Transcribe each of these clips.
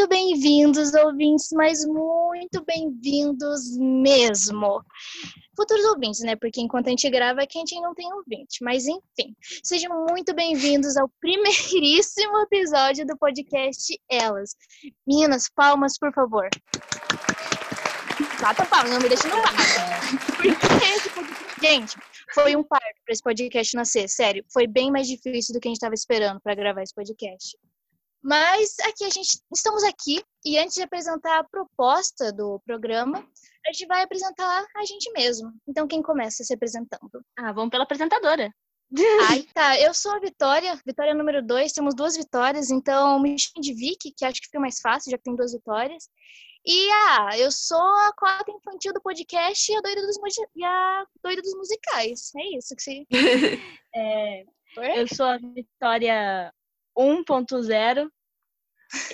muito bem-vindos, ouvintes, mas muito bem-vindos mesmo. Futuros ouvintes, né? Porque enquanto a gente grava, aqui a gente não tem ouvinte. Mas enfim, sejam muito bem-vindos ao primeiríssimo episódio do podcast Elas. Meninas, palmas, por favor. Bata palmas, não me deixe no. Porque Gente, foi um parto para esse podcast nascer, sério. Foi bem mais difícil do que a gente estava esperando para gravar esse podcast. Mas aqui a gente estamos aqui e antes de apresentar a proposta do programa, a gente vai apresentar a gente mesmo. Então quem começa se apresentando? Ah, vamos pela apresentadora. Ai, tá. Eu sou a Vitória, Vitória número 2, temos duas vitórias, então me chamo de Vicky, que acho que fica mais fácil, já que tem duas vitórias. E ah, eu sou a cota infantil do podcast e a doida dos, e a doida dos musicais. É isso que se. é... Eu sou a Vitória 1.0.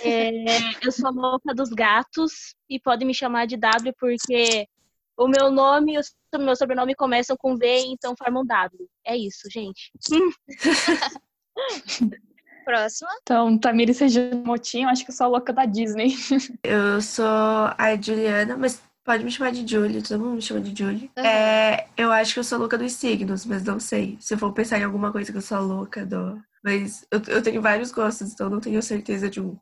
É, eu sou louca dos gatos e pode me chamar de W porque o meu nome e o meu sobrenome começam com V, então formam W. É isso, gente. Próxima. Então, Tamiri seja Motinho, acho que eu sou a louca da Disney. Eu sou a Juliana, mas pode me chamar de Julie, todo mundo me chama de Julie. Uhum. É, eu acho que eu sou louca dos signos, mas não sei. Se eu for pensar em alguma coisa que eu sou louca do, mas eu, eu tenho vários gostos, então não tenho certeza de um.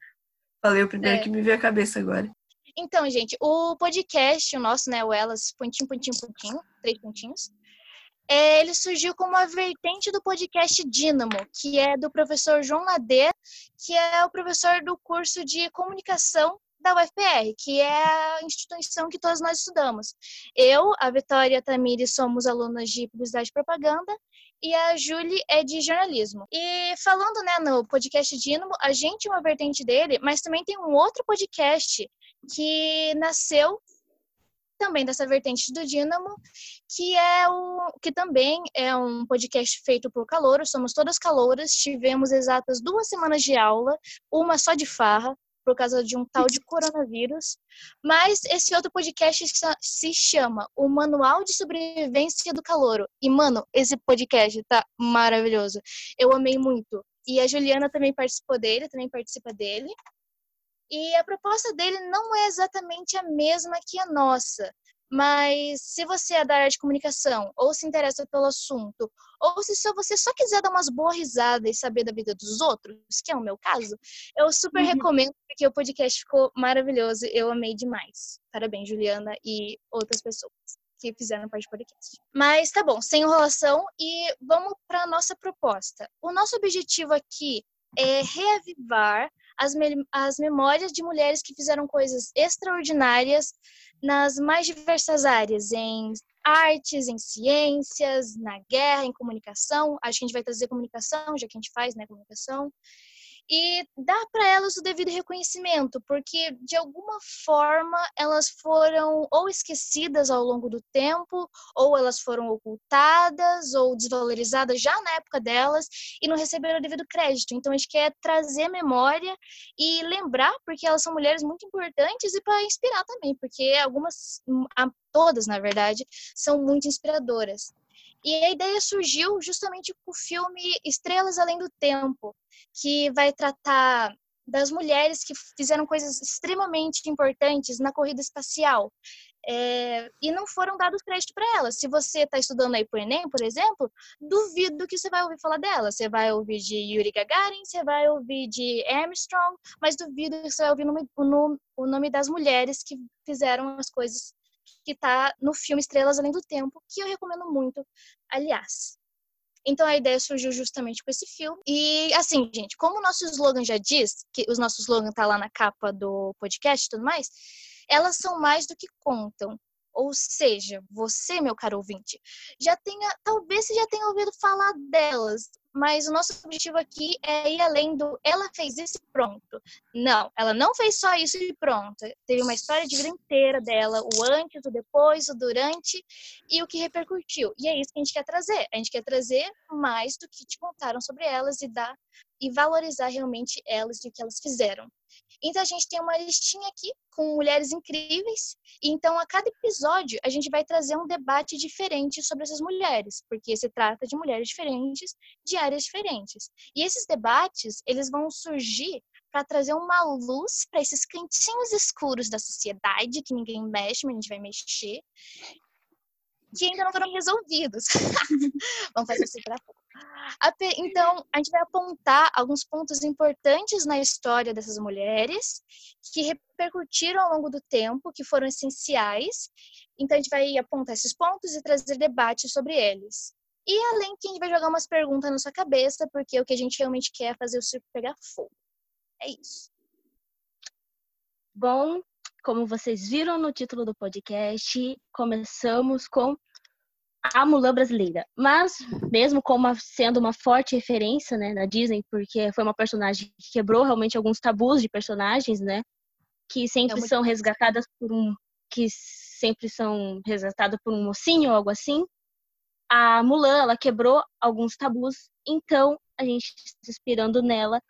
Falei o primeiro é. que me veio à cabeça agora. Então, gente, o podcast, o nosso, né, o Elas, pontinho, pontinho, pontinho, três pontinhos, é, ele surgiu como a vertente do podcast Dínamo, que é do professor João Ladeira, que é o professor do curso de comunicação da UFPR, que é a instituição que todos nós estudamos. Eu, a Vitória e a Tamiri somos alunas de publicidade e propaganda e a Julie é de jornalismo. E falando, né, no podcast Dínamo, a gente é uma vertente dele, mas também tem um outro podcast que nasceu também dessa vertente do Dínamo, que é o que também é um podcast feito por calouros, somos todas calouras, tivemos exatas duas semanas de aula, uma só de farra, por causa de um tal de coronavírus. Mas esse outro podcast se chama O Manual de Sobrevivência do Calouro. E, mano, esse podcast tá maravilhoso. Eu amei muito. E a Juliana também participou dele, também participa dele. E a proposta dele não é exatamente a mesma que a nossa. Mas se você é da área de comunicação, ou se interessa pelo assunto, ou se só você só quiser dar umas boas risadas e saber da vida dos outros, que é o meu caso, eu super uhum. recomendo, porque o podcast ficou maravilhoso. Eu amei demais. Parabéns, Juliana e outras pessoas que fizeram parte do podcast. Mas tá bom, sem enrolação e vamos para a nossa proposta. O nosso objetivo aqui é reavivar as, me as memórias de mulheres que fizeram coisas extraordinárias nas mais diversas áreas, em artes, em ciências, na guerra, em comunicação. Acho que a gente vai trazer comunicação, já que a gente faz, né, comunicação e dar para elas o devido reconhecimento, porque de alguma forma elas foram ou esquecidas ao longo do tempo, ou elas foram ocultadas ou desvalorizadas já na época delas e não receberam o devido crédito. Então a gente quer trazer memória e lembrar, porque elas são mulheres muito importantes e para inspirar também, porque algumas, todas na verdade, são muito inspiradoras. E a ideia surgiu justamente com o filme Estrelas Além do Tempo, que vai tratar das mulheres que fizeram coisas extremamente importantes na corrida espacial. É, e não foram dados crédito para elas. Se você está estudando aí o Enem, por exemplo, duvido que você vai ouvir falar dela. Você vai ouvir de Yuri Gagarin, você vai ouvir de Armstrong, mas duvido que você vai ouvir o nome, o nome das mulheres que fizeram as coisas que está no filme Estrelas Além do Tempo, que eu recomendo muito, aliás. Então a ideia surgiu justamente com esse filme. E assim, gente, como o nosso slogan já diz, que o nosso slogan tá lá na capa do podcast e tudo mais, elas são mais do que contam. Ou seja, você, meu caro ouvinte, já tenha, talvez você já tenha ouvido falar delas, mas o nosso objetivo aqui é ir além do ela fez isso e pronto. Não, ela não fez só isso e pronto. Teve uma história de vida inteira dela, o antes, o depois, o durante e o que repercutiu. E é isso que a gente quer trazer. A gente quer trazer mais do que te contaram sobre elas e dar e valorizar realmente elas e o que elas fizeram. Então a gente tem uma listinha aqui com mulheres incríveis, e então a cada episódio a gente vai trazer um debate diferente sobre essas mulheres, porque se trata de mulheres diferentes, de áreas diferentes. E esses debates, eles vão surgir para trazer uma luz para esses cantinhos escuros da sociedade que ninguém mexe, mas a gente vai mexer, que ainda não foram resolvidos. Vamos fazer isso para pouco. Então, a gente vai apontar alguns pontos importantes na história dessas mulheres que repercutiram ao longo do tempo, que foram essenciais. Então, a gente vai apontar esses pontos e trazer debates sobre eles. E além que a gente vai jogar umas perguntas na sua cabeça, porque o que a gente realmente quer é fazer o circo pegar fogo. É isso. Bom, como vocês viram no título do podcast, começamos com a Mulan brasileira. Mas, mesmo como sendo uma forte referência né, na Disney, porque foi uma personagem que quebrou realmente alguns tabus de personagens, né? Que sempre é são resgatadas por um. que sempre são resgatadas por um mocinho ou algo assim. A Mulan, ela quebrou alguns tabus, então a gente está se inspirando nela.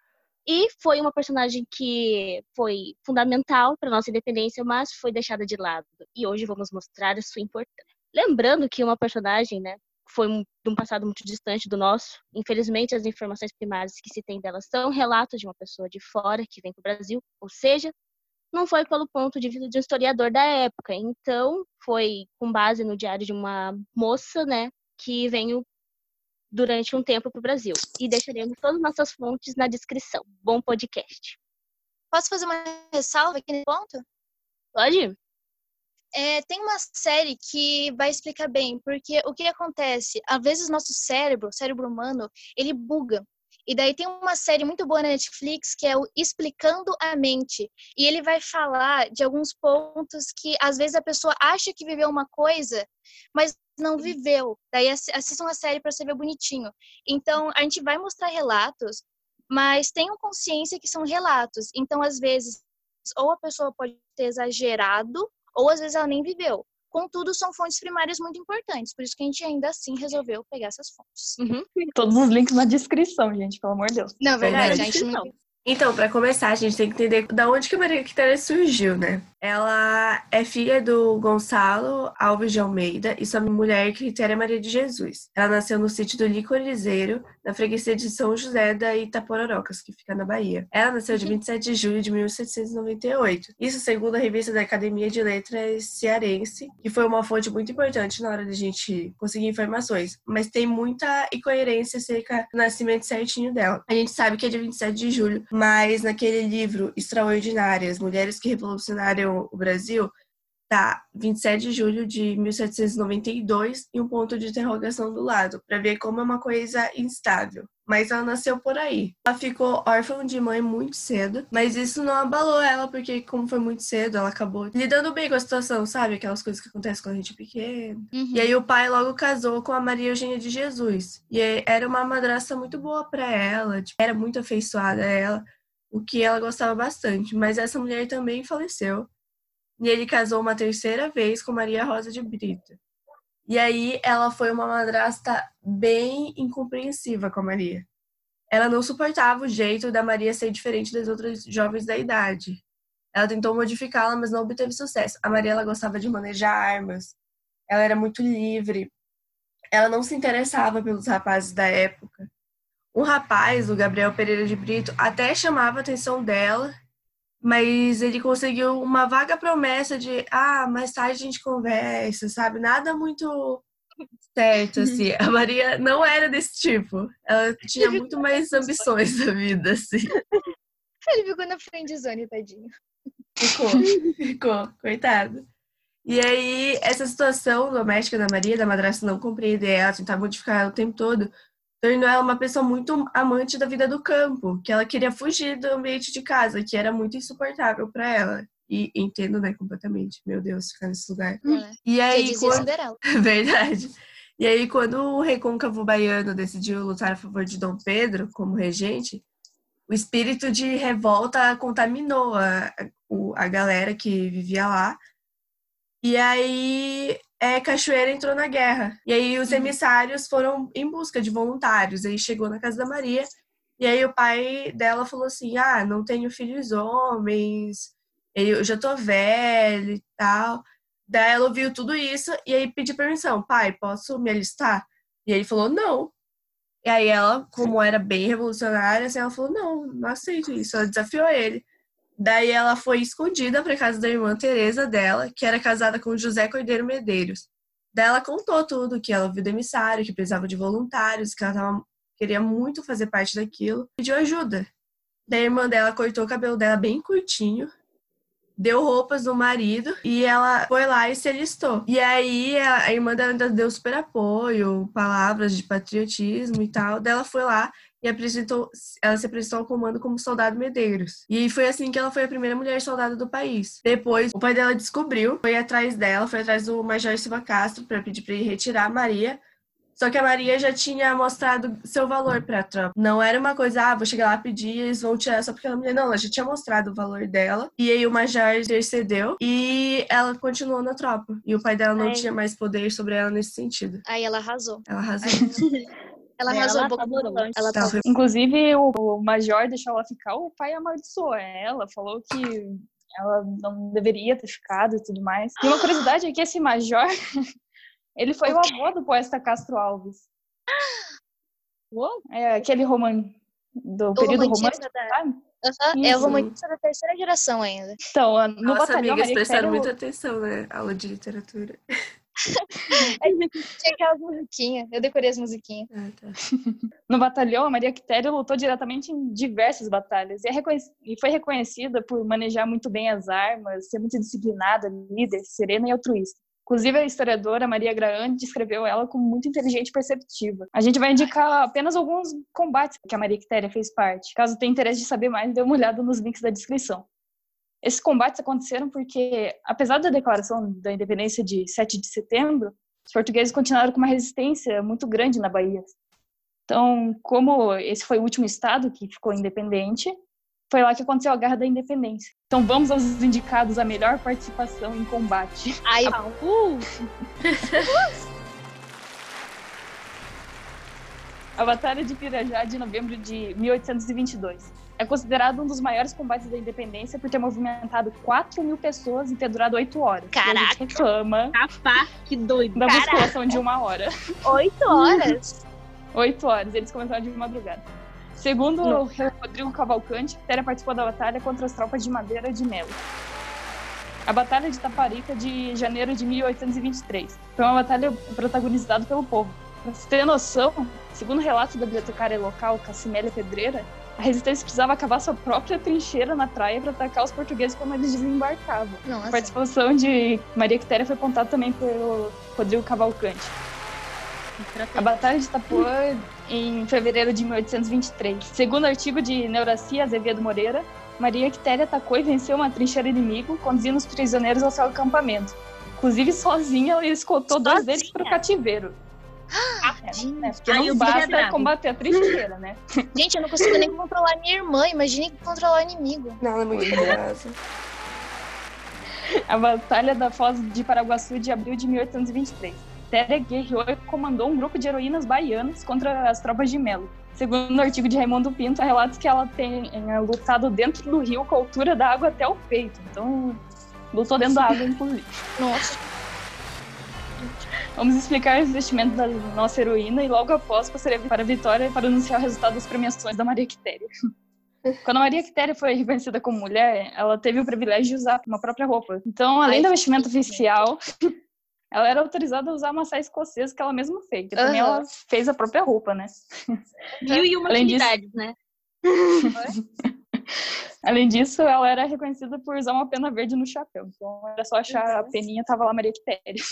E foi uma personagem que foi fundamental para nossa independência, mas foi deixada de lado. E hoje vamos mostrar a sua importância. Lembrando que uma personagem, né, foi um, de um passado muito distante do nosso. Infelizmente, as informações primárias que se tem dela são relatos de uma pessoa de fora que vem para o Brasil, ou seja, não foi pelo ponto de vista de um historiador da época. Então, foi com base no diário de uma moça, né, que veio durante um tempo para o Brasil. E deixaremos todas as nossas fontes na descrição. Bom podcast. Posso fazer uma ressalva aqui nesse ponto? Pode. É, tem uma série que vai explicar bem, porque o que acontece? Às vezes nosso cérebro, cérebro humano, ele buga. E daí tem uma série muito boa na Netflix que é o Explicando a Mente. E ele vai falar de alguns pontos que às vezes a pessoa acha que viveu uma coisa, mas não viveu. Daí assistam a série para você ver bonitinho. Então, a gente vai mostrar relatos, mas tenham consciência que são relatos. Então, às vezes, ou a pessoa pode ter exagerado ou às vezes ela nem viveu. Contudo, são fontes primárias muito importantes, por isso que a gente ainda assim resolveu pegar essas fontes. Uhum. Todos os links na descrição, gente, pelo amor de Deus. Não, verdade, a gente não... Então, para começar, a gente tem que entender da onde que a Maria Quitéria surgiu, né? Ela é filha do Gonçalo Alves de Almeida e sua mulher Quitéria Maria de Jesus. Ela nasceu no sítio do Licorizeiro, na freguesia de São José da Itapororocas, que fica na Bahia. Ela nasceu de 27 de julho de 1798. Isso segundo a revista da Academia de Letras Cearense, que foi uma fonte muito importante na hora da gente conseguir informações. Mas tem muita incoerência acerca do nascimento certinho dela. A gente sabe que é de 27 de julho, mas naquele livro Extraordinárias, Mulheres que Revolucionaram o Brasil, tá 27 de julho de 1792 e um ponto de interrogação do lado, para ver como é uma coisa instável. Mas ela nasceu por aí. Ela ficou órfã de mãe muito cedo, mas isso não abalou ela, porque como foi muito cedo, ela acabou lidando bem com a situação, sabe? Aquelas coisas que acontecem quando a gente é pequeno. Uhum. E aí o pai logo casou com a Maria Eugênia de Jesus. E era uma madrasta muito boa para ela, tipo, era muito afeiçoada a ela, o que ela gostava bastante. Mas essa mulher também faleceu. E ele casou uma terceira vez com Maria Rosa de Brito. E aí ela foi uma madrasta bem incompreensiva com a Maria. Ela não suportava o jeito da Maria ser diferente das outras jovens da idade. Ela tentou modificá-la, mas não obteve sucesso. A Maria ela gostava de manejar armas. Ela era muito livre. Ela não se interessava pelos rapazes da época. Um rapaz, o Gabriel Pereira de Brito, até chamava a atenção dela mas ele conseguiu uma vaga promessa de ah, mais tarde a gente conversa, sabe? Nada muito certo, assim. A Maria não era desse tipo. Ela tinha muito mais ambições na vida, assim. Ele ficou na friendzone, tadinho. Ficou, ficou, coitado. E aí, essa situação doméstica da Maria, da madrasta não compreender ela, tentar modificar ela o tempo todo, tornou ela uma pessoa muito amante da vida do campo, que ela queria fugir do ambiente de casa, que era muito insuportável para ela. E entendo, né, completamente. Meu Deus, ficar nesse lugar. É. E aí, quando... Verdade. E aí, quando o recôncavo baiano decidiu lutar a favor de Dom Pedro como regente, o espírito de revolta contaminou a, a, a galera que vivia lá. E aí é, Cachoeira entrou na guerra. E aí os uhum. emissários foram em busca de voluntários. Aí chegou na casa da Maria. E aí o pai dela falou assim: Ah, não tenho filhos homens, eu já tô velho e tal. Daí ela ouviu tudo isso e aí pediu permissão: Pai, posso me alistar? E ele falou: Não. E aí ela, como era bem revolucionária, assim, ela falou, não, não aceito isso. Ela desafiou ele. Daí ela foi escondida para casa da irmã Teresa dela, que era casada com José Cordeiro Medeiros. Daí ela contou tudo, que ela viu do emissário, que precisava de voluntários, que ela tava, queria muito fazer parte daquilo. Pediu ajuda. Daí a irmã dela cortou o cabelo dela bem curtinho, deu roupas do marido e ela foi lá e se alistou. E aí a, irmã dela ainda deu super apoio, palavras de patriotismo e tal. Daí ela foi lá e apresentou, ela se apresentou ao comando como soldado Medeiros. E foi assim que ela foi a primeira mulher soldada do país. Depois, o pai dela descobriu, foi atrás dela, foi atrás do Major Silva Castro para pedir para ele retirar a Maria. Só que a Maria já tinha mostrado seu valor para a tropa. Não era uma coisa, ah, vou chegar lá pedir, eles vão tirar só porque ela é mulher. Não, ela já tinha mostrado o valor dela. E aí o Major intercedeu e ela continuou na tropa. E o pai dela não Ai. tinha mais poder sobre ela nesse sentido. Aí ela arrasou. Ela arrasou. Ela arrasou ela um pouco. Ela tá... Inclusive, o, o Major deixou ela ficar, o pai amaldiçoou ela, falou que ela não deveria ter ficado e tudo mais. E uma curiosidade é que esse Major, ele foi o, o avô do poeta Castro Alves. É aquele romano do período romântico, da... Uhum, é o romantista da terceira geração ainda. Então, no Nossa, batalhão, amigas prestaram muita atenção, né? Aula de literatura. Tinha aquelas musiquinhas. Eu decorei as musiquinhas. Ah, tá. No batalhão, a Maria Quitéria lutou diretamente em diversas batalhas e, é e, foi reconhecida por manejar muito bem as armas, ser muito disciplinada, líder, serena e altruísta. Inclusive, a historiadora Maria Graham descreveu ela como muito inteligente e perceptiva. A gente vai indicar apenas alguns combates que a Maria Quitéria fez parte. Caso tenha interesse de saber mais, dê uma olhada nos links da descrição. Esses combates aconteceram porque, apesar da declaração da independência de 7 de setembro, os portugueses continuaram com uma resistência muito grande na Bahia. Então, como esse foi o último estado que ficou independente, foi lá que aconteceu a Guerra da Independência. Então, vamos aos indicados a melhor participação em combate. Ai, a... uh! a Batalha de Pirajá de novembro de 1822 é considerado um dos maiores combates da independência por ter movimentado 4 mil pessoas e ter durado 8 horas. Caraca! gente reclama Rapaz, que doido. Da musculação de uma hora. 8 horas? 8 horas. Eles começaram de madrugada. Segundo o Rodrigo Cavalcante, Téria participou da batalha contra as tropas de Madeira de Melo. A Batalha de Taparica de janeiro de 1823 foi uma batalha protagonizada pelo povo. Pra você ter noção, segundo o relato da bibliotecária local, Cassimélia Pedreira, a resistência precisava cavar sua própria trincheira na praia para atacar os portugueses quando eles desembarcavam. Nossa. A participação de Maria Quitéria foi apontada também pelo Rodrigo Cavalcante. A Batalha de Itapuã em fevereiro de 1823. Segundo o artigo de Neuracia Azevedo Moreira, Maria Quitéria atacou e venceu uma trincheira inimigo, conduzindo os prisioneiros ao seu acampamento. Inclusive, sozinha, ela escoltou sozinha? dois deles para o cativeiro. Ah, né? Porque Ai, não basta combater a trincheira, né? Gente, eu não consigo nem controlar minha irmã. Imagine controlar o inimigo. Não, ela é muito poderosa. A Batalha da Foz de Paraguaçu de abril de 1823. Téria guerreou e comandou um grupo de heroínas baianas contra as tropas de Melo. Segundo o artigo de Raimundo Pinto, há relatos que ela tenha lutado dentro do rio com a altura da água até o peito. Então, lutou dentro da água, inclusive. Nossa. Vamos explicar os investimentos da nossa heroína e logo após passarei para a Vitória para anunciar o resultado das premiações da Maria Quitéria. Quando a Maria Quitéria foi reconhecida como mulher, ela teve o privilégio de usar uma própria roupa. Então, além Ai, do vestimento oficial, ela era autorizada a usar uma saia escocesa que ela mesma fez. E também ela fez a própria roupa, né? Mil e uma além disso... né? Além disso, ela era reconhecida por usar uma pena verde no chapéu. Então, era só achar a peninha, tava lá Maria Quitéria.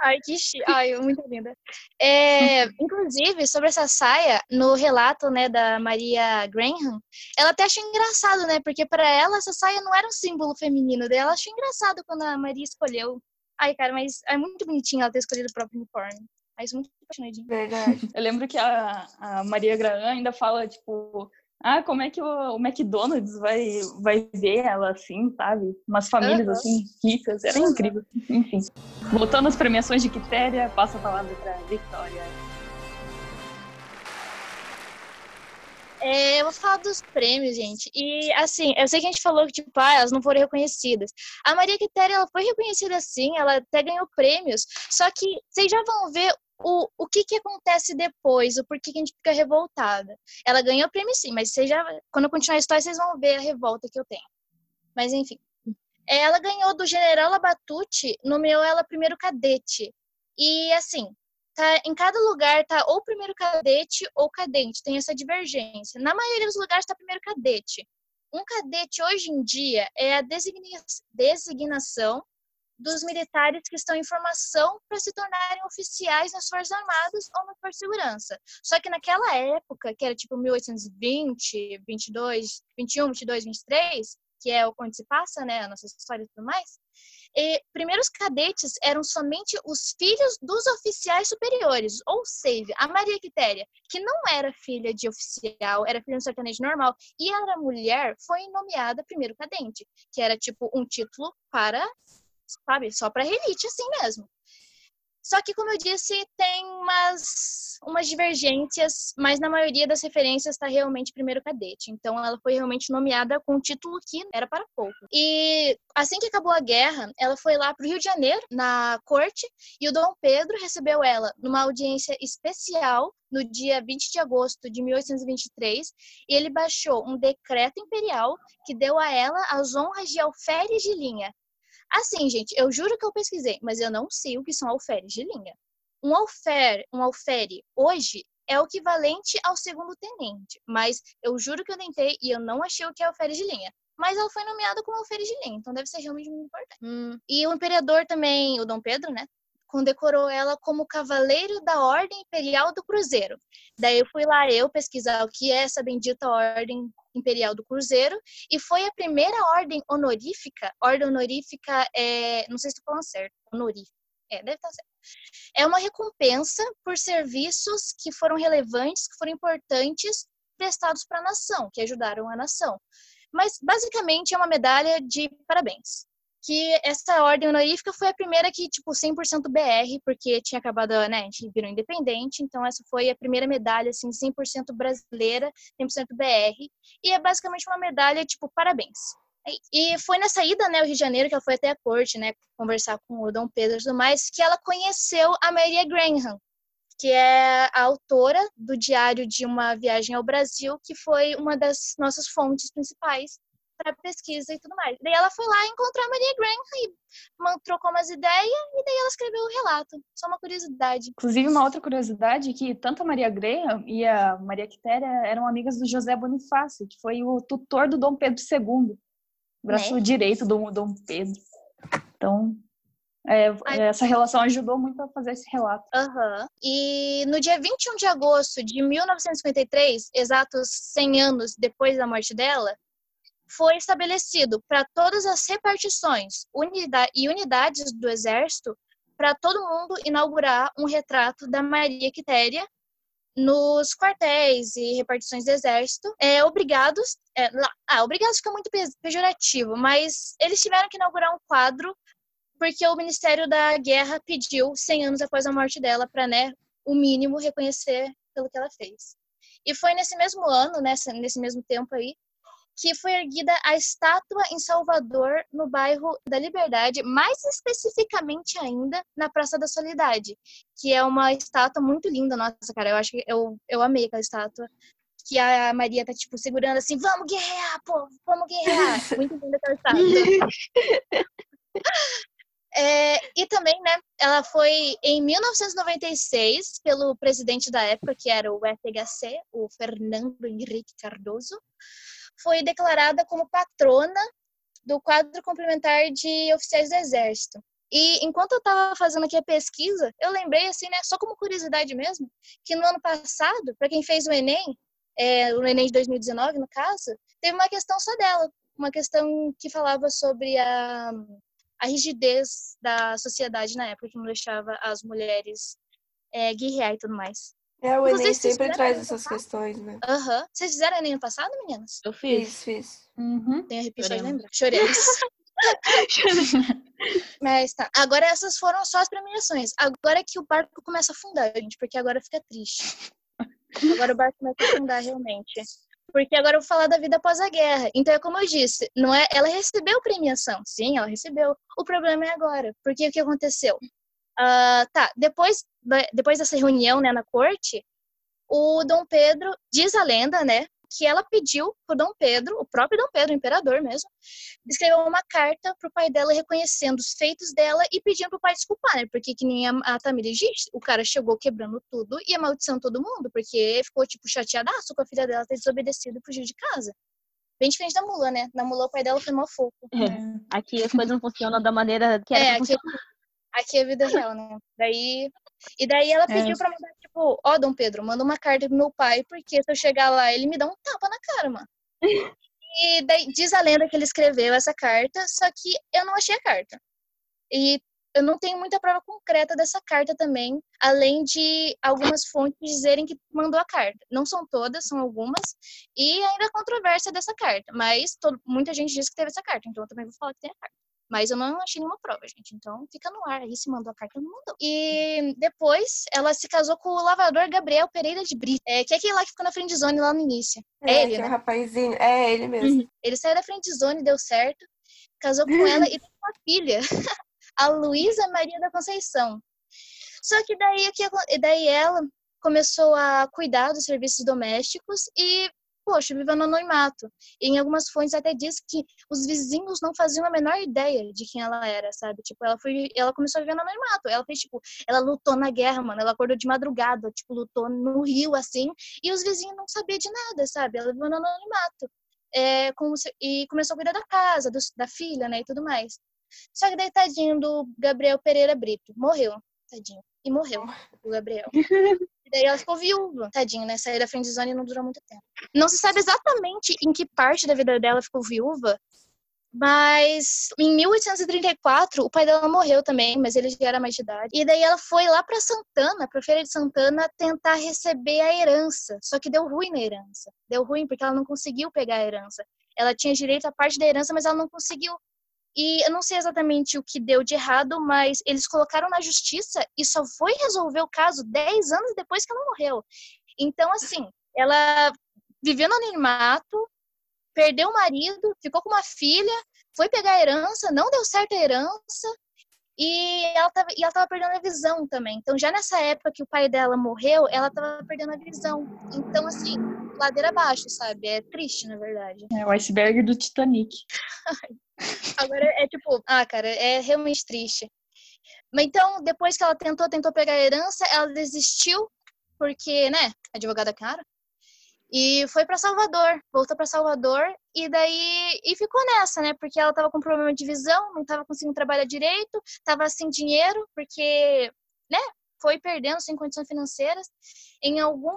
Ai, que chique. Ai, muito linda. É, inclusive, sobre essa saia, no relato né, da Maria Graham, ela até achou engraçado, né? Porque para ela essa saia não era um símbolo feminino. Daí ela achou engraçado quando a Maria escolheu. Ai, cara, mas é muito bonitinho ela ter escolhido o próprio uniforme. Mas muito apaixonadinha. Verdade. Eu lembro que a, a Maria Graham ainda fala, tipo, ah, como é que o, o, McDonald's vai, vai ver ela assim, sabe? Umas famílias uhum. assim, ricas, era incrível. Enfim. Voltando às premiações de Quitéria, passo a palavra para Victoria. É, eu vou falar dos prêmios, gente. E, assim, eu sei que a gente falou que, tipo, ah, elas não foram reconhecidas. A Maria Quitéria, ela foi reconhecida, sim, ela até ganhou prêmios. Só que vocês já vão ver o, o que que acontece depois, o porquê que a gente fica revoltada. Ela ganhou o prêmio sim, mas já, quando eu continuar a história, vocês vão ver a revolta que eu tenho. Mas enfim. Ela ganhou do general Abatucci, nomeou ela primeiro cadete. E assim, tá, em cada lugar tá ou primeiro cadete ou cadente, tem essa divergência. Na maioria dos lugares tá primeiro cadete. Um cadete hoje em dia é a designação dos militares que estão em formação para se tornarem oficiais nas Forças Armadas ou na Força de Segurança. Só que naquela época, que era tipo 1820, 22, 21, 22, 23, que é onde se passa, né, a nossa história e tudo mais, e, primeiro os cadetes eram somente os filhos dos oficiais superiores, ou seja, a Maria Quitéria, que não era filha de oficial, era filha de um sertanejo normal, e era mulher, foi nomeada primeiro cadente, que era tipo um título para sabe? Só para elite, assim mesmo. Só que, como eu disse, tem umas, umas divergências, mas na maioria das referências está realmente primeiro cadete. Então, ela foi realmente nomeada com um título que era para pouco. E assim que acabou a guerra, ela foi lá para o Rio de Janeiro, na corte, e o Dom Pedro recebeu ela numa audiência especial no dia 20 de agosto de 1823, e ele baixou um decreto imperial que deu a ela as honras de alferes de linha, Assim, gente, eu juro que eu pesquisei, mas eu não sei o que são alferes de linha. Um alfer, um alfere hoje é o equivalente ao segundo tenente, mas eu juro que eu tentei e eu não achei o que é alferes de linha. Mas ela foi nomeada como alferes de linha, então deve ser realmente muito importante. Hum. E o imperador também, o Dom Pedro, né? Condecorou ela como Cavaleiro da Ordem Imperial do Cruzeiro. Daí eu fui lá eu pesquisar o que é essa bendita Ordem Imperial do Cruzeiro e foi a primeira ordem honorífica. Ordem honorífica é, não sei se estou falando certo, honorífica. É, deve estar certo. É uma recompensa por serviços que foram relevantes, que foram importantes prestados para a nação, que ajudaram a nação. Mas basicamente é uma medalha de parabéns que essa ordem honorífica foi a primeira que, tipo, 100% BR, porque tinha acabado, né, a gente virou independente, então essa foi a primeira medalha, assim, 100% brasileira, 100% BR, e é basicamente uma medalha, tipo, parabéns. E foi nessa ida, né, ao Rio de Janeiro, que ela foi até a corte, né, conversar com o Dom Pedro e tudo mais, que ela conheceu a Maria Graham, que é a autora do Diário de uma Viagem ao Brasil, que foi uma das nossas fontes principais para pesquisa e tudo mais. Daí ela foi lá encontrar a Maria Graham e trocou umas ideias e daí ela escreveu o relato. Só uma curiosidade. Inclusive, uma outra curiosidade que tanto a Maria Graham e a Maria Quitéria eram amigas do José Bonifácio, que foi o tutor do Dom Pedro II, braço né? direito do Dom Pedro. Então, é, essa relação ajudou muito a fazer esse relato. Uhum. E no dia 21 de agosto de 1953, exatos 100 anos depois da morte dela, foi estabelecido para todas as repartições unidade, e unidades do Exército para todo mundo inaugurar um retrato da Maria Quitéria nos quartéis e repartições do Exército. É, obrigados, é, lá, ah, obrigados fica muito pejorativo, mas eles tiveram que inaugurar um quadro porque o Ministério da Guerra pediu 100 anos após a morte dela para, né, o mínimo reconhecer pelo que ela fez. E foi nesse mesmo ano, nessa, nesse mesmo tempo aí, que foi erguida a estátua em Salvador, no bairro da Liberdade, mais especificamente ainda na Praça da Solidade, que é uma estátua muito linda, nossa, cara, eu acho que eu, eu amei aquela estátua. Que a Maria tá, tipo, segurando assim, vamos guerrear, pô, vamos guerrear. Muito linda aquela estátua. É, e também, né, ela foi em 1996 pelo presidente da época, que era o FHC, o Fernando Henrique Cardoso, foi declarada como patrona do quadro complementar de oficiais do Exército. E enquanto eu estava fazendo aqui a pesquisa, eu lembrei, assim, né, só como curiosidade mesmo, que no ano passado, para quem fez o Enem, é, o Enem de 2019, no caso, teve uma questão só dela, uma questão que falava sobre a, a rigidez da sociedade na época, que não deixava as mulheres é, guerrear e tudo mais. É, o Enem sempre traz essas passado? questões, né? Aham. Uhum. Vocês fizeram Enem no passado, meninas? Eu fiz, fiz. Uhum. Tem arrepio de lembrar. Choremos. Mas tá. Agora essas foram só as premiações. Agora é que o barco começa a afundar, gente, porque agora fica triste. Agora o barco começa a afundar realmente. Porque agora eu vou falar da vida após a guerra. Então é como eu disse, não é, ela recebeu premiação. Sim, ela recebeu. O problema é agora. Porque o que aconteceu? Uh, tá, depois, depois dessa reunião né, na corte, o Dom Pedro, diz a lenda, né, que ela pediu pro Dom Pedro, o próprio Dom Pedro, o imperador mesmo, escreveu uma carta pro pai dela reconhecendo os feitos dela e pedindo pro pai desculpar, né? Porque que nem a, a Tamira disse, o cara chegou quebrando tudo e amaldiçoando todo mundo, porque ficou, tipo, chateadaço com a filha dela ter desobedecido e fugiu de casa. Bem diferente da Mula, né? Na Mula, o pai dela foi mó fofo. É. Aqui as coisas não funcionam da maneira que era é, aqui, aqui é vida real, né? Daí e daí ela pediu é. pra mandar, tipo, ó, oh, Dom Pedro, manda uma carta pro meu pai, porque se eu chegar lá, ele me dá um tapa na cara, mano. e daí diz a lenda que ele escreveu essa carta, só que eu não achei a carta. E eu não tenho muita prova concreta dessa carta também, além de algumas fontes dizerem que mandou a carta. Não são todas, são algumas, e ainda há controvérsia dessa carta, mas todo, muita gente diz que teve essa carta, então eu também vou falar que tem a carta. Mas eu não achei nenhuma prova, gente. Então fica no ar. Aí se mandou a carta, não mandou. E depois ela se casou com o lavador Gabriel Pereira de Brito, é, que é aquele lá que ficou na friendzone lá no início. É, é ele, né? É o rapazinho. É ele mesmo. Uhum. Ele saiu da friendzone, deu certo. Casou com ela e teve uma filha, a Luísa Maria da Conceição. Só que daí, daí ela começou a cuidar dos serviços domésticos e poxa, vive no anonimato. E em algumas fontes até diz que os vizinhos não faziam a menor ideia de quem ela era, sabe? Tipo, ela foi, ela começou a viver no anonimato. Ela fez, tipo, ela lutou na guerra, mano. Ela acordou de madrugada, tipo, lutou no rio, assim. E os vizinhos não sabiam de nada, sabe? Ela viveu no anonimato. É, se, e começou a cuidar da casa, do, da filha, né, e tudo mais. Só que daí, tadinho do Gabriel Pereira Brito, morreu, tadinho. E morreu, o Gabriel. E daí ela ficou viúva, tadinho, né? Sair da friendzone não durou muito tempo. Não se sabe exatamente em que parte da vida dela ficou viúva, mas em 1834 o pai dela morreu também, mas ele já era mais de idade. E daí ela foi lá para Santana, para Feira de Santana, tentar receber a herança. Só que deu ruim na herança. Deu ruim porque ela não conseguiu pegar a herança. Ela tinha direito à parte da herança, mas ela não conseguiu. E eu não sei exatamente o que deu de errado, mas eles colocaram na justiça e só foi resolver o caso 10 anos depois que ela morreu. Então, assim, ela viveu no anonimato, perdeu o marido, ficou com uma filha, foi pegar a herança, não deu certo a herança, e ela tava, e ela tava perdendo a visão também. Então, já nessa época que o pai dela morreu, ela tava perdendo a visão. Então, assim, ladeira abaixo, sabe? É triste, na verdade. É o iceberg do Titanic. Agora é tipo, ah, cara, é realmente triste. Mas então, depois que ela tentou, tentou pegar a herança, ela desistiu, porque, né, advogada cara. E foi para Salvador, voltou para Salvador e daí e ficou nessa, né? Porque ela tava com problema de visão, não tava conseguindo trabalhar direito, tava sem dinheiro, porque, né, foi perdendo sem condições financeiras. Em algum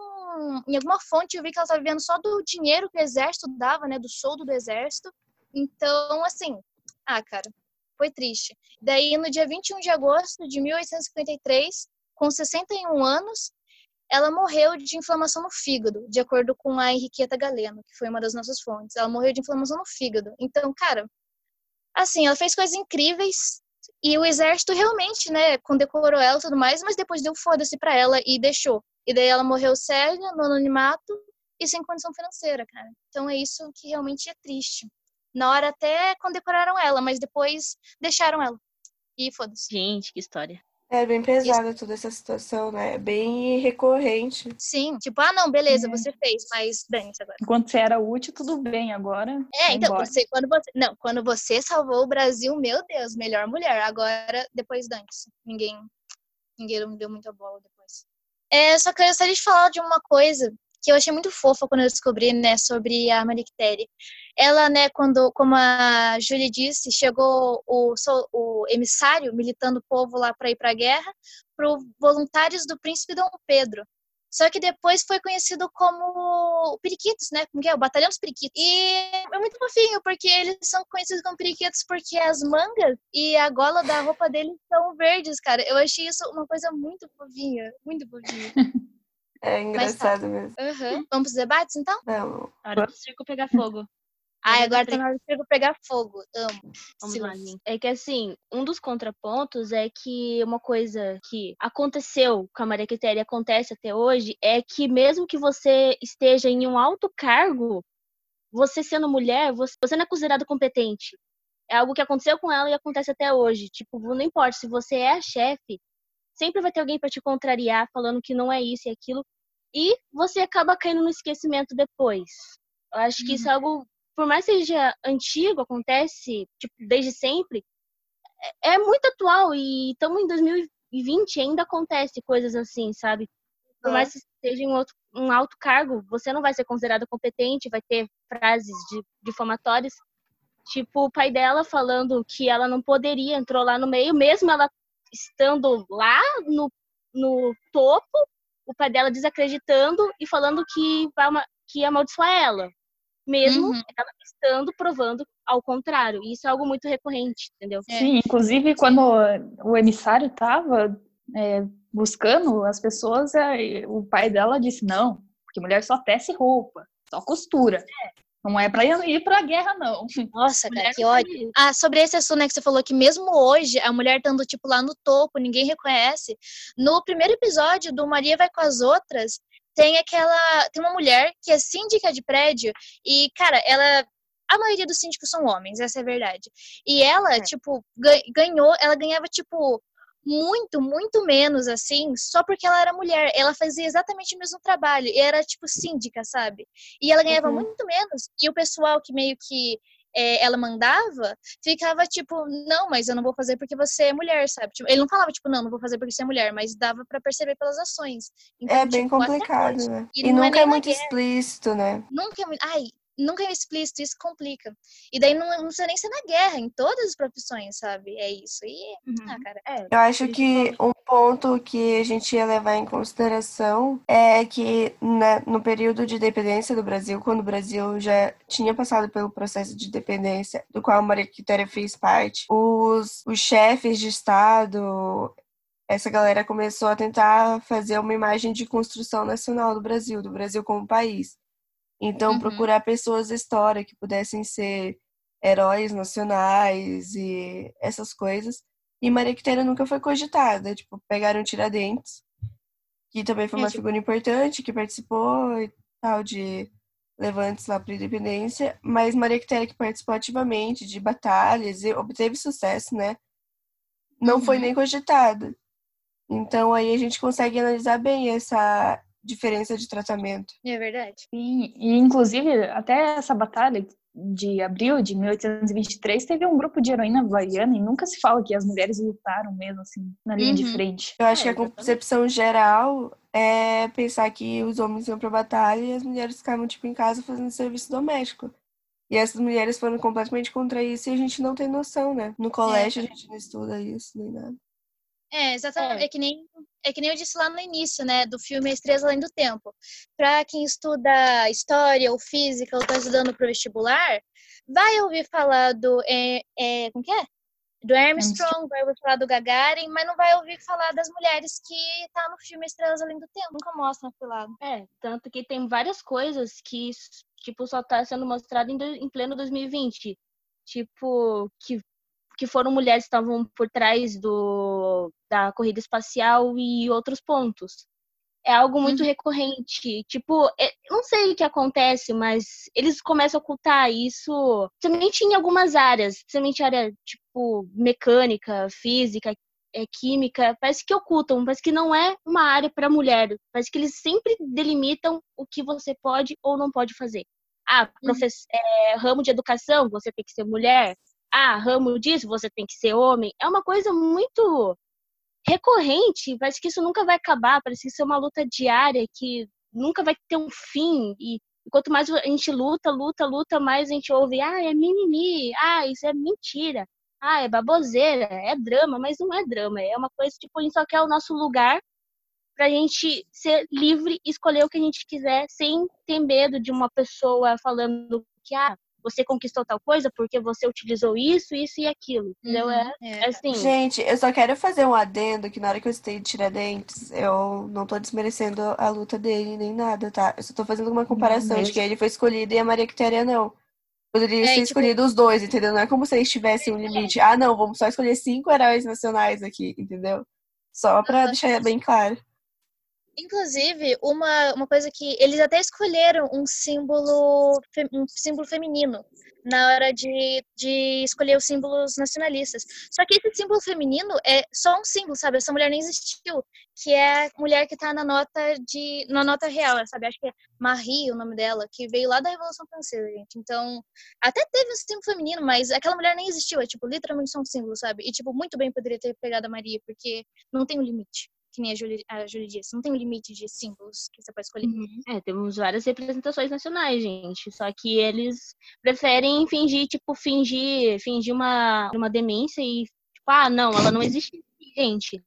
em alguma fonte eu vi que ela estava vivendo só do dinheiro que o exército dava, né, do soldo do exército. Então, assim, ah, cara, foi triste. Daí, no dia 21 de agosto de 1853, com 61 anos, ela morreu de inflamação no fígado, de acordo com a Henriqueta Galeno, que foi uma das nossas fontes. Ela morreu de inflamação no fígado. Então, cara, assim, ela fez coisas incríveis e o exército realmente, né, condecorou ela e tudo mais, mas depois deu foda-se pra ela e deixou. E daí ela morreu séria, no anonimato e sem condição financeira, cara. Então é isso que realmente é triste. Na hora até condecoraram ela, mas depois deixaram ela. E foda-se. Gente, que história. É bem pesada toda essa situação, né? É bem recorrente. Sim, tipo, ah, não, beleza, é. você fez, mas dane-se agora. Enquanto você era útil, tudo bem, agora. É, então, você, quando você. Não, quando você salvou o Brasil, meu Deus, melhor mulher. Agora, depois dane-se. Ninguém. Ninguém me deu muita bola depois. É, só que eu gostaria de falar de uma coisa que eu achei muito fofa quando eu descobri, né, sobre a Marie Ela, né, quando, como a Julie disse, chegou o, o emissário militando o povo lá para ir para a guerra, para voluntários do príncipe Dom Pedro. Só que depois foi conhecido como Periquitos, né? Como que é? O Batalhão dos Periquitos. E é muito fofinho, porque eles são conhecidos como Periquitos porque as mangas e a gola da roupa deles são verdes, cara. Eu achei isso uma coisa muito fofinha, muito fofinha. É tá. engraçado tá. mesmo. Uhum. Vamos pros debates, então? Vamos. Hora do circo pegar fogo. Ah, agora tá na hora circo pegar fogo. Amo. Vamos Sim. lá, gente. É que assim, um dos contrapontos é que uma coisa que aconteceu com a Maria Quitéria e acontece até hoje é que mesmo que você esteja em um alto cargo, você sendo mulher, você, você não é considerado competente. É algo que aconteceu com ela e acontece até hoje. Tipo, não importa se você é a chefe, sempre vai ter alguém para te contrariar, falando que não é isso e aquilo, e você acaba caindo no esquecimento depois. Eu acho que isso é uhum. algo, por mais que seja antigo, acontece tipo, desde sempre, é, é muito atual e estamos em 2020 e ainda acontece coisas assim, sabe? Por mais que seja em outro, um alto cargo, você não vai ser considerado competente, vai ter frases de, difamatórias. Tipo, o pai dela falando que ela não poderia, entrou lá no meio, mesmo ela estando lá no, no topo, o pai dela desacreditando e falando que, vai, que amaldiçoar ela. Mesmo uhum. ela estando provando ao contrário. E isso é algo muito recorrente, entendeu? Sim, inclusive quando o emissário estava é, buscando as pessoas, é, o pai dela disse: não, porque mulher só tece roupa, só costura. É. Não é pra ir pra guerra, não. Nossa, cara, que ódio. Ah, sobre esse assunto né, que você falou que mesmo hoje a mulher estando, tipo, lá no topo, ninguém reconhece. No primeiro episódio do Maria Vai com as Outras, tem aquela. Tem uma mulher que é síndica de prédio e, cara, ela. A maioria dos síndicos são homens, essa é a verdade. E ela, é. tipo, ganhou, ela ganhava, tipo, muito, muito menos, assim, só porque ela era mulher. Ela fazia exatamente o mesmo trabalho. E era, tipo, síndica, sabe? E ela ganhava uhum. muito menos. E o pessoal que meio que é, ela mandava, ficava tipo, não, mas eu não vou fazer porque você é mulher, sabe? Tipo, ele não falava, tipo, não, não vou fazer porque você é mulher, mas dava para perceber pelas ações. Então, é bem tipo, complicado, né? E, e nunca é, é muito explícito, né? Nunca é muito. Ai, nunca é explícito, isso complica. E daí não, não precisa nem ser na guerra, em todas as profissões, sabe? É isso. E, uhum. ah, cara, é. Eu acho que um ponto que a gente ia levar em consideração é que né, no período de dependência do Brasil, quando o Brasil já tinha passado pelo processo de dependência, do qual a Maria Quitéria fez parte, os, os chefes de Estado, essa galera começou a tentar fazer uma imagem de construção nacional do Brasil, do Brasil como país. Então, uhum. procurar pessoas da história que pudessem ser heróis nacionais e essas coisas. E Maria Quitéria nunca foi cogitada. Tipo, pegaram Tiradentes, que também foi uma figura importante, que participou e tal de levantes lá para a independência, mas Maria Quitéria que participou ativamente de batalhas e obteve sucesso, né? Não uhum. foi nem cogitada. Então aí a gente consegue analisar bem essa diferença de tratamento. É verdade. E, e, inclusive, até essa batalha de abril de 1823 teve um grupo de heroína baiana e nunca se fala que as mulheres lutaram mesmo assim na linha uhum. de frente. Eu acho é, que a concepção geral é pensar que os homens iam pra batalha e as mulheres ficavam tipo em casa fazendo serviço doméstico. E essas mulheres foram completamente contra isso e a gente não tem noção, né? No colégio é. a gente não estuda isso nem nada. É, exatamente. É. é. que nem é que nem eu disse lá no início, né, do filme Estrelas Além do Tempo. Para quem estuda história ou física ou está estudando para vestibular, vai ouvir falar do é, é, como que é? Do Armstrong, vai ouvir falar do Gagarin, mas não vai ouvir falar das mulheres que tá no filme Estrelas Além do Tempo. Nunca mostra aquele lado. É, tanto que tem várias coisas que tipo só tá sendo mostrado em, em pleno 2020. Tipo, que que foram mulheres que estavam por trás do, da corrida espacial e outros pontos. É algo muito uhum. recorrente. Tipo, é, não sei o que acontece, mas eles começam a ocultar isso somente em algumas áreas, principalmente área tipo mecânica, física, é, química, parece que ocultam, parece que não é uma área para mulher, parece que eles sempre delimitam o que você pode ou não pode fazer. Ah, uhum. é, ramo de educação, você tem que ser mulher ah, ramo disso, você tem que ser homem, é uma coisa muito recorrente, parece que isso nunca vai acabar, parece que isso é uma luta diária que nunca vai ter um fim. E quanto mais a gente luta, luta, luta, mais a gente ouve, ah, é mimimi, ah, isso é mentira, ah, é baboseira, é drama, mas não é drama, é uma coisa tipo, a gente só quer o nosso lugar pra gente ser livre e escolher o que a gente quiser sem ter medo de uma pessoa falando que, ah, você conquistou tal coisa porque você utilizou isso, isso e aquilo. Entendeu? Uhum, é, é, assim. Gente, eu só quero fazer um adendo que na hora que eu citei Tiradentes, eu não tô desmerecendo a luta dele nem nada, tá? Eu só tô fazendo uma comparação de que ele foi escolhido e a Maria Quitéria não. Poderia é, ser tipo... escolhido os dois, entendeu? Não é como se eles tivessem um limite. Ah, não, vamos só escolher cinco heróis nacionais aqui, entendeu? Só pra deixar bem claro. Inclusive, uma, uma coisa que eles até escolheram um símbolo, um símbolo feminino na hora de, de escolher os símbolos nacionalistas. Só que esse símbolo feminino é só um símbolo, sabe? Essa mulher nem existiu, que é a mulher que tá na nota de na nota real, sabe? Acho que é Marie o nome dela, que veio lá da Revolução Francesa, gente. Então, até teve um símbolo feminino, mas aquela mulher nem existiu, é tipo literalmente só um símbolo, sabe? E tipo muito bem poderia ter pegado a Maria, porque não tem um limite que nem a Julie, a Julie disse, não tem um limite de símbolos que você pode escolher. Uhum. É, temos várias representações nacionais, gente. Só que eles preferem fingir, tipo, fingir, fingir uma, uma demência e, tipo, ah, não, ela não existe, gente.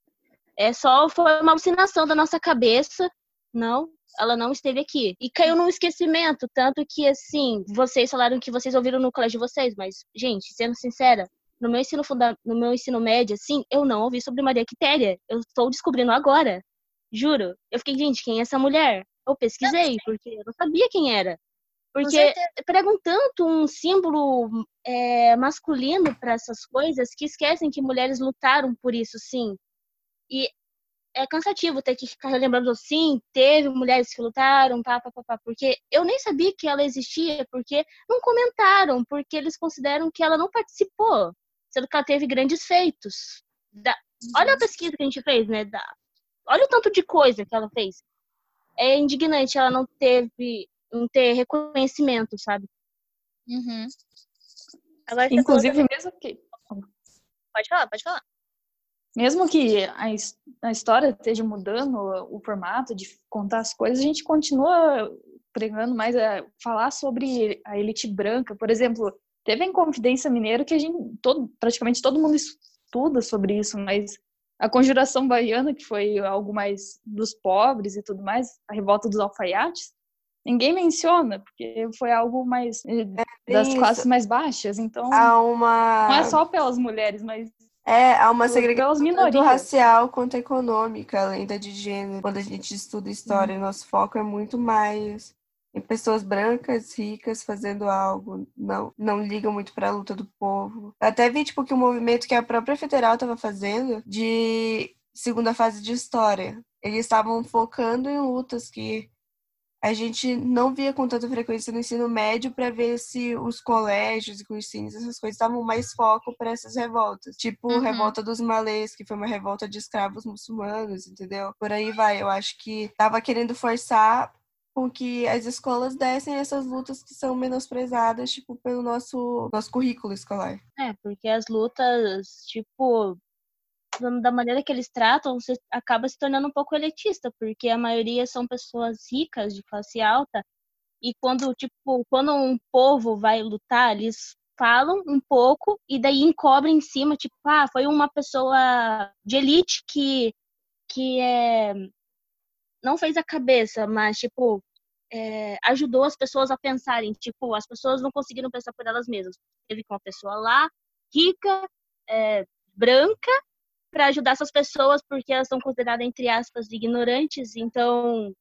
É só foi uma alucinação da nossa cabeça. Não, ela não esteve aqui. E caiu num esquecimento, tanto que, assim, vocês falaram que vocês ouviram no colégio de vocês, mas, gente, sendo sincera, no meu ensino funda no meu ensino médio, assim, eu não ouvi sobre Maria Quitéria. Eu estou descobrindo agora. Juro. Eu fiquei, gente, quem é essa mulher? Eu pesquisei, porque eu não sabia quem era. Porque pregam tanto um símbolo é, masculino para essas coisas que esquecem que mulheres lutaram por isso, sim. E é cansativo ter que ficar lembrando assim, teve mulheres que lutaram, pá, pá, pá, pá, porque eu nem sabia que ela existia, porque não comentaram, porque eles consideram que ela não participou sendo que ela teve grandes feitos. Da... Olha a pesquisa que a gente fez, né? Da... Olha o tanto de coisa que ela fez. É indignante ela não teve, não ter reconhecimento, sabe? Uhum. Agora, Inclusive, mesmo que. Pode falar, pode falar. Mesmo que a, a história esteja mudando o formato de contar as coisas, a gente continua pregando mais a falar sobre a elite branca. Por exemplo, Teve a Inconfidência Mineiro que a gente, todo, praticamente todo mundo estuda sobre isso, mas a Conjuração Baiana, que foi algo mais dos pobres e tudo mais, a Revolta dos Alfaiates, ninguém menciona, porque foi algo mais eh, é, das isso. classes mais baixas, então uma... não é só pelas mulheres, mas é, há uma segregação tanto racial quanto econômica, além da de gênero. Quando a gente estuda história, hum. nosso foco é muito mais em pessoas brancas, ricas, fazendo algo, não, não ligam muito para a luta do povo. Até vi tipo que o movimento que a própria federal estava fazendo de segunda fase de história, eles estavam focando em lutas que a gente não via com tanta frequência no ensino médio para ver se os colégios e cursinhos, essas coisas, estavam mais foco para essas revoltas. Tipo, uhum. revolta dos malês, que foi uma revolta de escravos muçulmanos, entendeu? Por aí vai. Eu acho que tava querendo forçar com que as escolas dessem essas lutas que são menosprezadas, tipo, pelo nosso, nosso currículo escolar. É, porque as lutas, tipo, da maneira que eles tratam, você acaba se tornando um pouco elitista, porque a maioria são pessoas ricas, de classe alta, e quando, tipo, quando um povo vai lutar, eles falam um pouco e daí encobrem em cima, tipo, ah, foi uma pessoa de elite que, que é não fez a cabeça, mas, tipo, é, ajudou as pessoas a pensarem. Tipo, as pessoas não conseguiram pensar por elas mesmas. Teve uma pessoa lá, rica, é, branca, para ajudar essas pessoas, porque elas são consideradas, entre aspas, ignorantes. Então,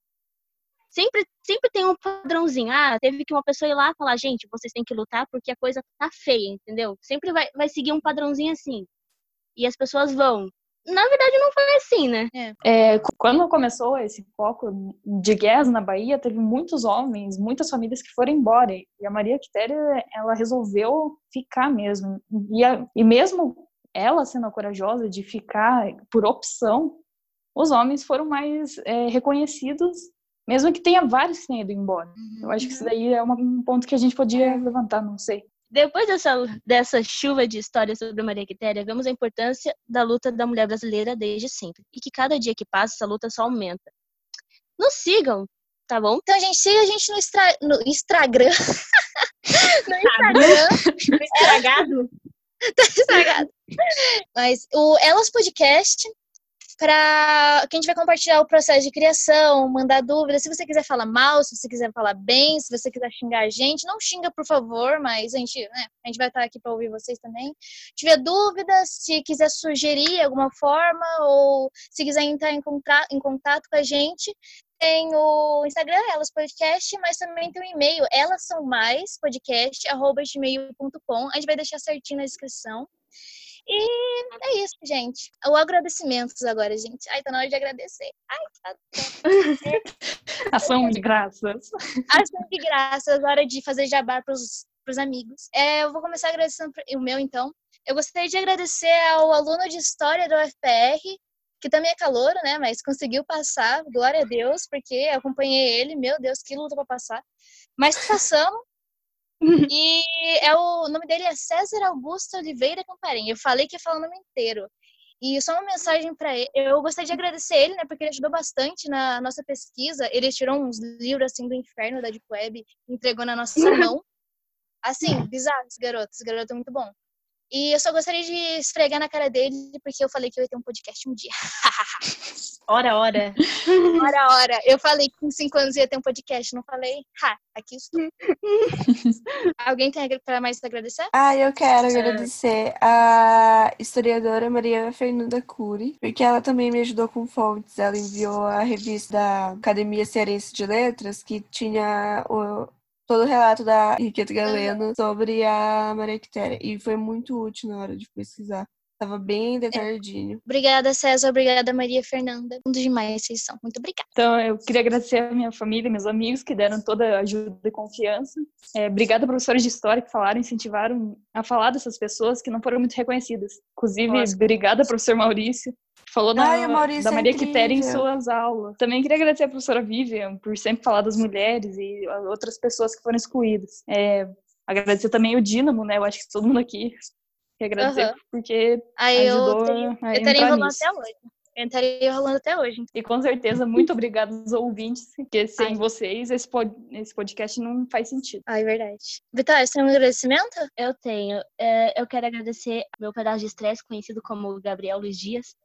sempre, sempre tem um padrãozinho. Ah, teve que uma pessoa ir lá falar, gente, vocês têm que lutar porque a coisa tá feia, entendeu? Sempre vai, vai seguir um padrãozinho assim. E as pessoas vão na verdade não foi assim, né? É. É, quando começou esse foco de guerras na Bahia, teve muitos homens, muitas famílias que foram embora. E a Maria Quitéria, ela resolveu ficar mesmo. E, a, e mesmo ela sendo corajosa de ficar por opção, os homens foram mais é, reconhecidos, mesmo que tenha vários que tenham ido embora. Uhum. Eu acho que isso daí é um ponto que a gente podia levantar, não sei. Depois dessa, dessa chuva de histórias sobre Maria Quitéria, vemos a importância da luta da mulher brasileira desde sempre. E que cada dia que passa, essa luta só aumenta. Nos sigam, tá bom? Então, gente, siga a gente no, extra, no Instagram. no Instagram. estragado? tá estragado. Mas o Elas Podcast para que a gente vai compartilhar o processo de criação, mandar dúvidas. Se você quiser falar mal, se você quiser falar bem, se você quiser xingar a gente, não xinga, por favor, mas a gente, né, a gente vai estar aqui para ouvir vocês também. Se tiver dúvidas, se quiser sugerir alguma forma, ou se quiser entrar em contato, em contato com a gente, tem o Instagram, Elas Podcast, mas também tem o e-mail, elas são mais podcast, arroba gmail.com. A gente vai deixar certinho na descrição. E é isso, gente. O agradecimentos agora, gente. Ai, tá na hora de agradecer. Ai, tá. Ação de graças. Ação de graças, hora de fazer jabá pros, pros amigos. É, eu vou começar agradecendo o meu, então. Eu gostaria de agradecer ao aluno de História do UFPR, que também é calouro, né? Mas conseguiu passar, glória a Deus, porque acompanhei ele, meu Deus, que luta para passar. Mas passamos. E é o, o nome dele é César Augusto Oliveira Camparim. Eu falei que ia falar o nome inteiro. E só uma mensagem para ele. Eu gostaria de agradecer ele, né? Porque ele ajudou bastante na nossa pesquisa. Ele tirou uns livros assim do inferno da Deep Web, entregou na nossa mão. Assim, bizarro esse garoto. Esse garoto é muito bom. E eu só gostaria de esfregar na cara dele, porque eu falei que eu ia ter um podcast um dia. ora, ora. Ora, ora. Eu falei que com cinco anos ia ter um podcast, não falei? Ha, aqui estou. Alguém tem para mais agradecer? Ah, eu quero agradecer a historiadora Maria Fernanda Cury, porque ela também me ajudou com fontes. Ela enviou a revista da Academia Cearense de Letras, que tinha o todo o relato da Henriqueta Galeno uhum. sobre a Maria Quitéria. E foi muito útil na hora de pesquisar. Tava bem detalhadinho. É. Obrigada, César. Obrigada, Maria Fernanda. Muito demais vocês são. Muito obrigada. Então, eu queria agradecer a minha família, meus amigos que deram toda a ajuda e confiança. É, obrigada, professores de história que falaram, incentivaram a falar dessas pessoas que não foram muito reconhecidas. Inclusive, Nossa. obrigada, professor Maurício, Falou da, Ai, da é Maria é Quitéria em suas aulas. Também queria agradecer a professora Vivian por sempre falar das mulheres e outras pessoas que foram excluídas. É, agradecer também o Dínamo, né? Eu acho que todo mundo aqui quer agradecer, uhum. porque Aí ajudou eu, tenho, a eu teria enrolando até hoje. Eu estaria rolando até hoje. E com certeza, muito obrigada aos ouvintes, porque sem Ai. vocês esse, pod, esse podcast não faz sentido. Ah, é verdade. Vitória, você tem um agradecimento? Eu tenho. É, eu quero agradecer meu pedaço de estresse, conhecido como Gabriel Luiz Dias,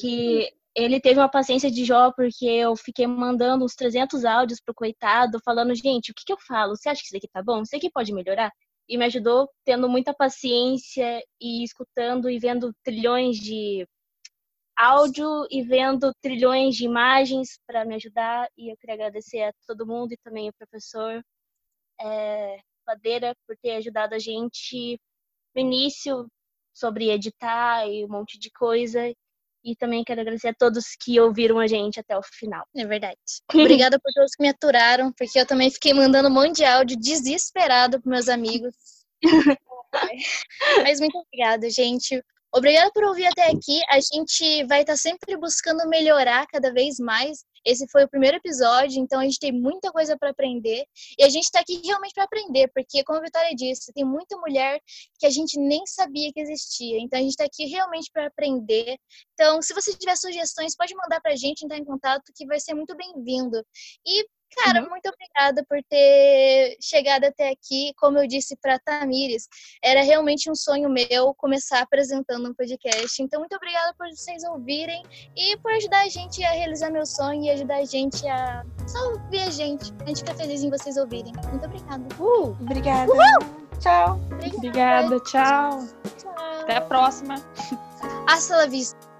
que ele teve uma paciência de Jó, porque eu fiquei mandando uns 300 áudios pro coitado, falando, gente, o que, que eu falo? Você acha que isso aqui tá bom? Isso aqui pode melhorar? E me ajudou tendo muita paciência e escutando e vendo trilhões de áudio e vendo trilhões de imagens para me ajudar. E eu queria agradecer a todo mundo e também o professor é, Padeira por ter ajudado a gente no início sobre editar e um monte de coisa. E também quero agradecer a todos que ouviram a gente até o final. É verdade. Obrigada por todos que me aturaram, porque eu também fiquei mandando um monte de áudio desesperado para meus amigos. Mas muito obrigada, gente. Obrigada por ouvir até aqui. A gente vai estar sempre buscando melhorar cada vez mais. Esse foi o primeiro episódio, então a gente tem muita coisa para aprender. E a gente está aqui realmente para aprender, porque, como a Vitória disse, tem muita mulher que a gente nem sabia que existia. Então a gente está aqui realmente para aprender. Então, se você tiver sugestões, pode mandar para a gente, entrar em contato, que vai ser muito bem-vindo. E Cara, uhum. muito obrigada por ter chegado até aqui. Como eu disse para Tamires, era realmente um sonho meu começar apresentando um podcast. Então, muito obrigada por vocês ouvirem e por ajudar a gente a realizar meu sonho e ajudar a gente a só ouvir a gente. A gente fica feliz em vocês ouvirem. Muito obrigada. Uh, obrigada. Uhul. Tchau. Obrigada. obrigada. Tchau. tchau. Até a próxima. Hasta la vista.